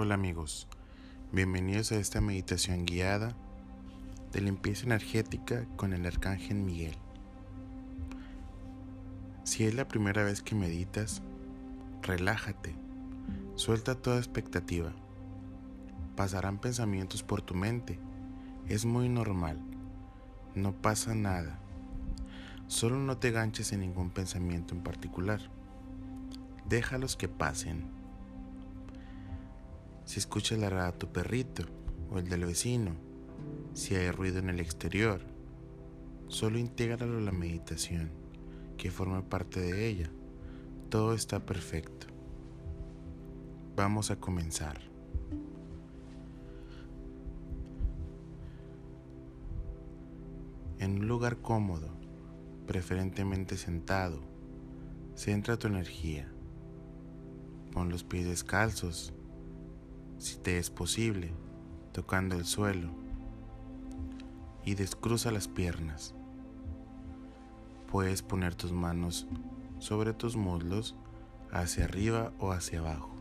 Hola amigos, bienvenidos a esta meditación guiada de limpieza energética con el Arcángel Miguel. Si es la primera vez que meditas, relájate, suelta toda expectativa. Pasarán pensamientos por tu mente, es muy normal, no pasa nada. Solo no te ganches en ningún pensamiento en particular. Déjalos que pasen si escuchas la rada de tu perrito o el del vecino, si hay ruido en el exterior, solo intégralo a la meditación, que forma parte de ella. Todo está perfecto. Vamos a comenzar. En un lugar cómodo, preferentemente sentado, centra tu energía. Pon los pies descalzos si te es posible, tocando el suelo y descruza las piernas. Puedes poner tus manos sobre tus muslos hacia arriba o hacia abajo.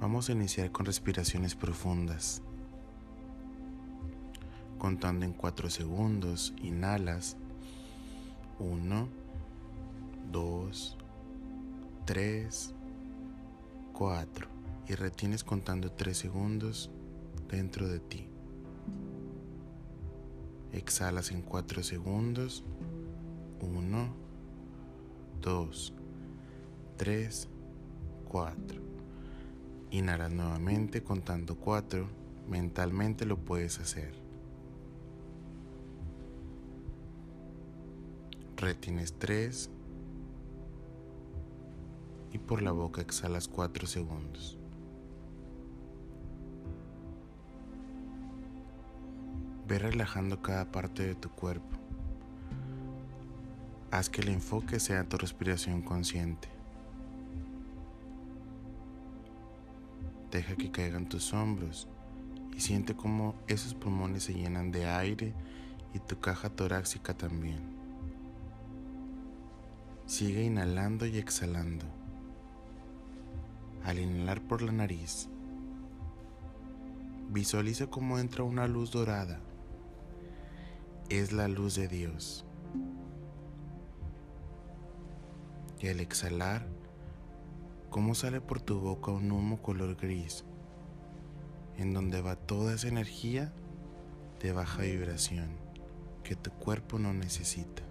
Vamos a iniciar con respiraciones profundas. Contando en 4 segundos, inhalas 1, 2, 3, 4 y retienes contando 3 segundos dentro de ti. Exhalas en 4 segundos. 1, 2, 3, 4. Inhalas nuevamente contando 4. Mentalmente lo puedes hacer. Retienes 3 y por la boca exhalas 4 segundos. Ve relajando cada parte de tu cuerpo. Haz que el enfoque sea tu respiración consciente. Deja que caigan tus hombros y siente cómo esos pulmones se llenan de aire y tu caja torácica también. Sigue inhalando y exhalando al inhalar por la nariz. Visualiza cómo entra una luz dorada. Es la luz de Dios. Y al exhalar, cómo sale por tu boca un humo color gris, en donde va toda esa energía de baja vibración que tu cuerpo no necesita.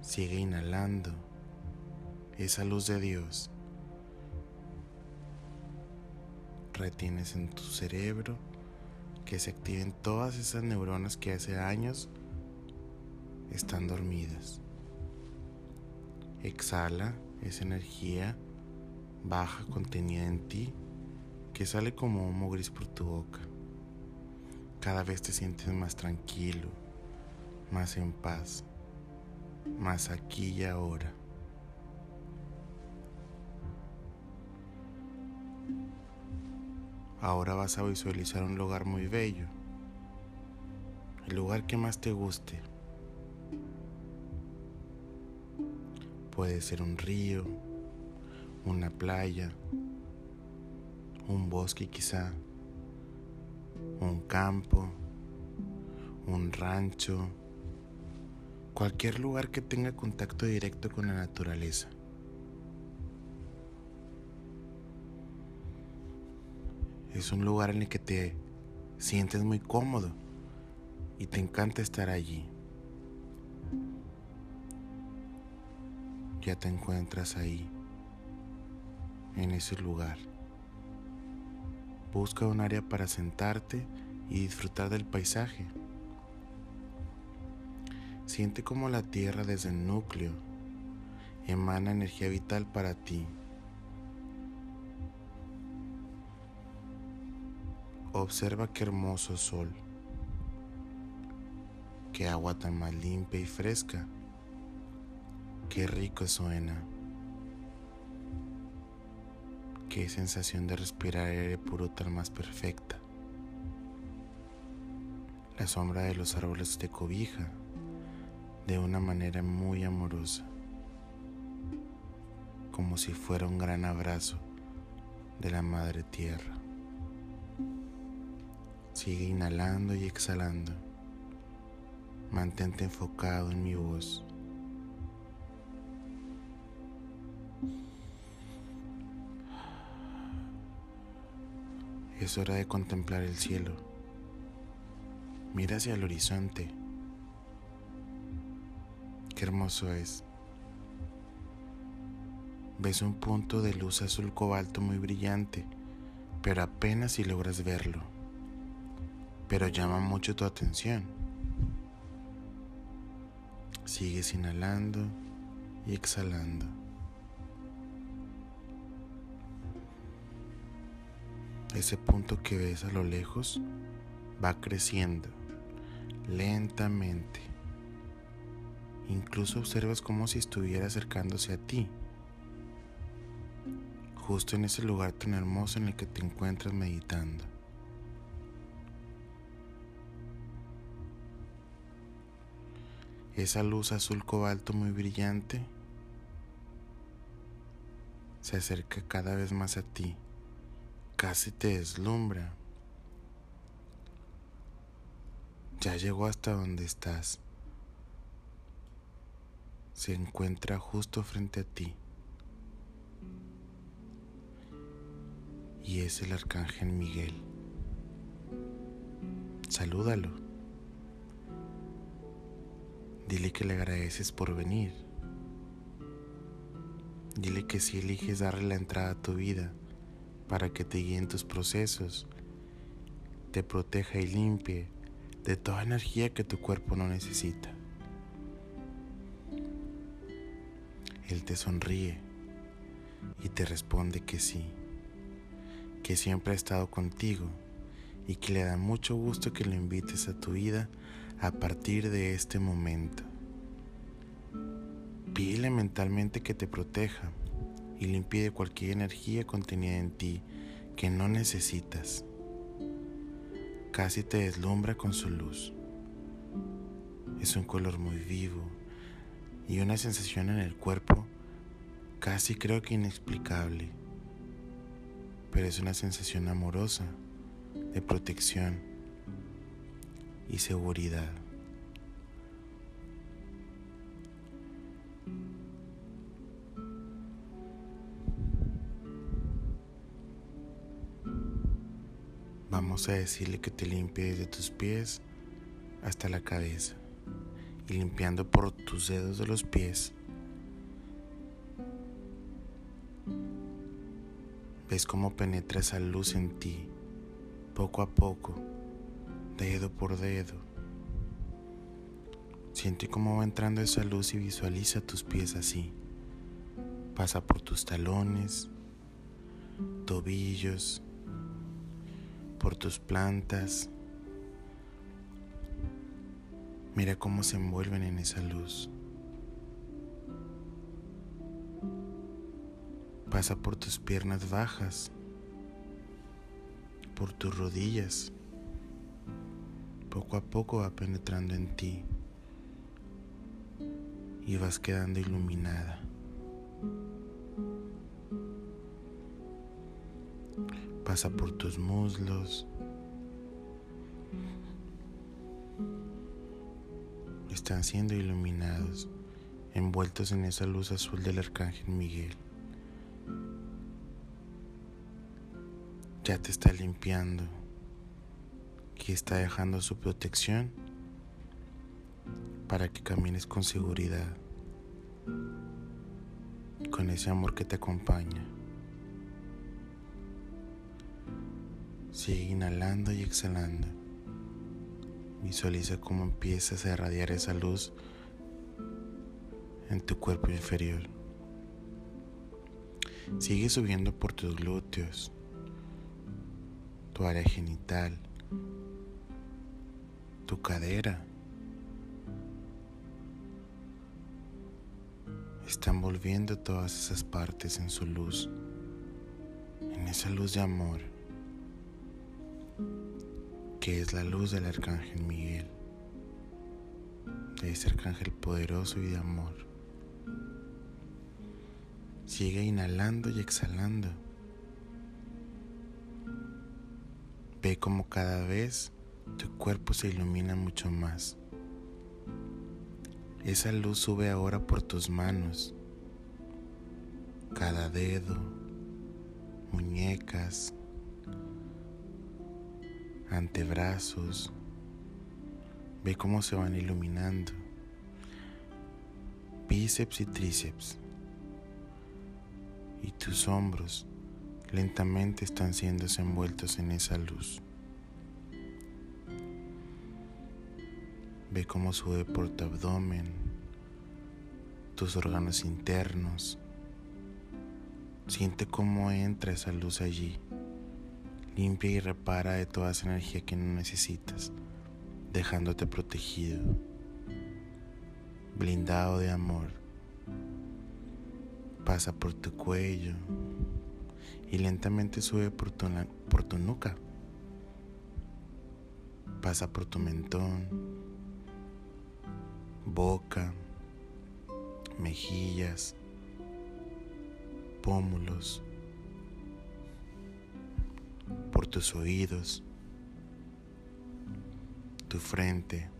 Sigue inhalando esa luz de Dios retienes en tu cerebro que se activen todas esas neuronas que hace años están dormidas. Exhala esa energía baja contenida en ti que sale como humo gris por tu boca. Cada vez te sientes más tranquilo, más en paz, más aquí y ahora. Ahora vas a visualizar un lugar muy bello, el lugar que más te guste. Puede ser un río, una playa, un bosque quizá, un campo, un rancho, cualquier lugar que tenga contacto directo con la naturaleza. Es un lugar en el que te sientes muy cómodo y te encanta estar allí. Ya te encuentras ahí, en ese lugar. Busca un área para sentarte y disfrutar del paisaje. Siente como la tierra desde el núcleo emana energía vital para ti. Observa qué hermoso sol, qué agua tan más limpia y fresca, qué rico suena, qué sensación de respirar aire puro tan más perfecta. La sombra de los árboles te cobija, de una manera muy amorosa, como si fuera un gran abrazo de la Madre Tierra. Sigue inhalando y exhalando. Mantente enfocado en mi voz. Es hora de contemplar el cielo. Mira hacia el horizonte. Qué hermoso es. Ves un punto de luz azul cobalto muy brillante, pero apenas si logras verlo. Pero llama mucho tu atención. Sigues inhalando y exhalando. Ese punto que ves a lo lejos va creciendo lentamente. Incluso observas como si estuviera acercándose a ti, justo en ese lugar tan hermoso en el que te encuentras meditando. Esa luz azul cobalto muy brillante se acerca cada vez más a ti casi te deslumbra. Ya llegó hasta donde estás. Se encuentra justo frente a ti. Y es el arcángel Miguel. Salúdalo. Dile que le agradeces por venir. Dile que si eliges darle la entrada a tu vida, para que te guíe en tus procesos, te proteja y limpie de toda energía que tu cuerpo no necesita. Él te sonríe y te responde que sí, que siempre ha estado contigo y que le da mucho gusto que lo invites a tu vida a partir de este momento. Pídele mentalmente que te proteja y limpie de cualquier energía contenida en ti que no necesitas. Casi te deslumbra con su luz. Es un color muy vivo y una sensación en el cuerpo casi creo que inexplicable, pero es una sensación amorosa, de protección y seguridad. Vamos a decirle que te limpie desde tus pies hasta la cabeza y limpiando por tus dedos de los pies. Ves cómo penetra esa luz en ti, poco a poco, dedo por dedo. Siente cómo va entrando esa luz y visualiza tus pies así. Pasa por tus talones, tobillos, por tus plantas. Mira cómo se envuelven en esa luz. Pasa por tus piernas bajas, por tus rodillas. Poco a poco va penetrando en ti y vas quedando iluminada. pasa por tus muslos. Están siendo iluminados, envueltos en esa luz azul del arcángel Miguel. Ya te está limpiando, que está dejando su protección para que camines con seguridad, con ese amor que te acompaña. Sigue inhalando y exhalando. Visualiza cómo empiezas a irradiar esa luz en tu cuerpo inferior. Sigue subiendo por tus glúteos, tu área genital, tu cadera. Está envolviendo todas esas partes en su luz, en esa luz de amor que es la luz del arcángel Miguel. de ese arcángel poderoso y de amor. Sigue inhalando y exhalando. Ve como cada vez tu cuerpo se ilumina mucho más. Esa luz sube ahora por tus manos, cada dedo, muñecas, antebrazos. Ve cómo se van iluminando. Bíceps y tríceps. Y tus hombros lentamente están siendo envueltos en esa luz. Ve cómo sube por tu abdomen, tus órganos internos. Siente cómo entra esa luz allí. Limpia y repara de toda esa energía que no necesitas, dejándote protegido, blindado de amor. Pasa por tu cuello, y lentamente sube por tu, por tu nuca. Pasa por tu mentón, boca, mejillas, pómulos, por tus oídos, tu frente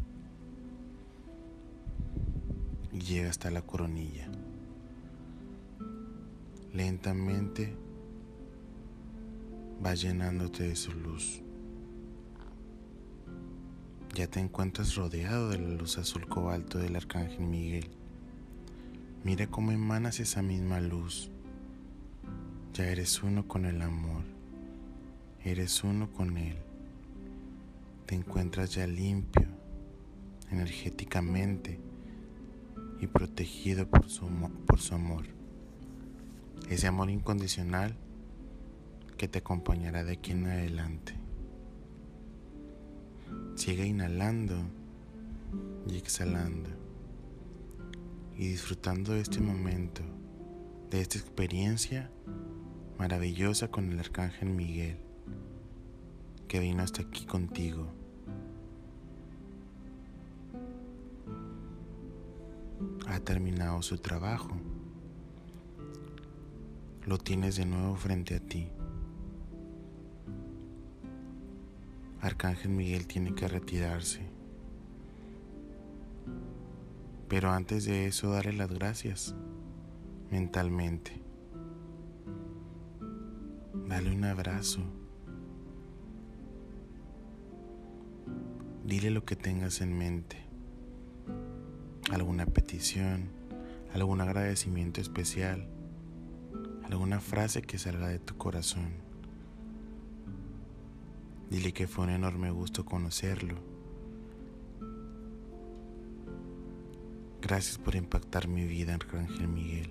y llega hasta la coronilla. Lentamente va llenándote de su luz. Ya te encuentras rodeado de la luz azul cobalto del Arcángel Miguel. Mira cómo emanas esa misma luz. Ya eres uno con el amor. Eres uno con Él. Te encuentras ya limpio, energéticamente y protegido por su, por su amor. Ese amor incondicional que te acompañará de aquí en adelante. Sigue inhalando y exhalando y disfrutando de este momento, de esta experiencia maravillosa con el Arcángel Miguel que vino hasta aquí contigo. Ha terminado su trabajo. Lo tienes de nuevo frente a ti. Arcángel Miguel tiene que retirarse. Pero antes de eso, dale las gracias mentalmente. Dale un abrazo. Dile lo que tengas en mente. Alguna petición, algún agradecimiento especial, alguna frase que salga de tu corazón. Dile que fue un enorme gusto conocerlo. Gracias por impactar mi vida, Arcángel Miguel.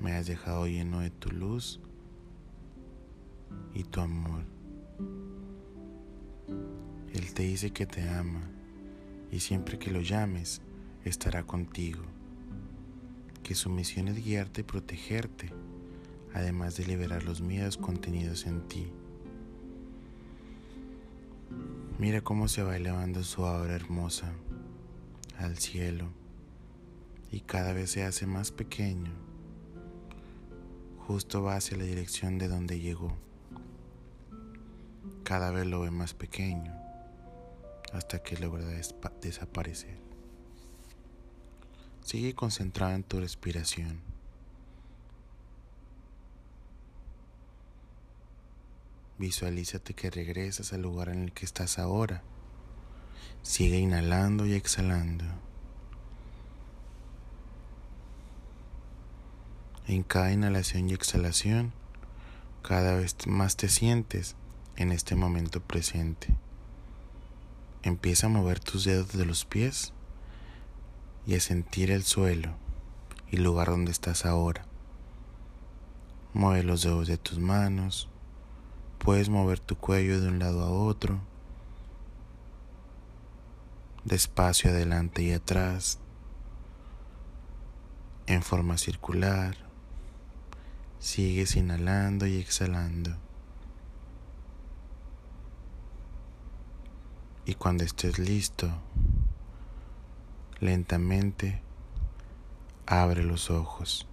Me has dejado lleno de tu luz y tu amor. Él te dice que te ama y siempre que lo llames estará contigo. Que su misión es guiarte y protegerte, además de liberar los miedos contenidos en ti. Mira cómo se va elevando su obra hermosa al cielo y cada vez se hace más pequeño. Justo va hacia la dirección de donde llegó. Cada vez lo ve más pequeño hasta que logra desaparecer. Sigue concentrado en tu respiración. Visualízate que regresas al lugar en el que estás ahora. Sigue inhalando y exhalando. En cada inhalación y exhalación, cada vez más te sientes en este momento presente. Empieza a mover tus dedos de los pies y a sentir el suelo y el lugar donde estás ahora. Mueve los dedos de tus manos, Puedes mover tu cuello de un lado a otro, despacio adelante y atrás, en forma circular. Sigues inhalando y exhalando. Y cuando estés listo, Lentamente abre los ojos.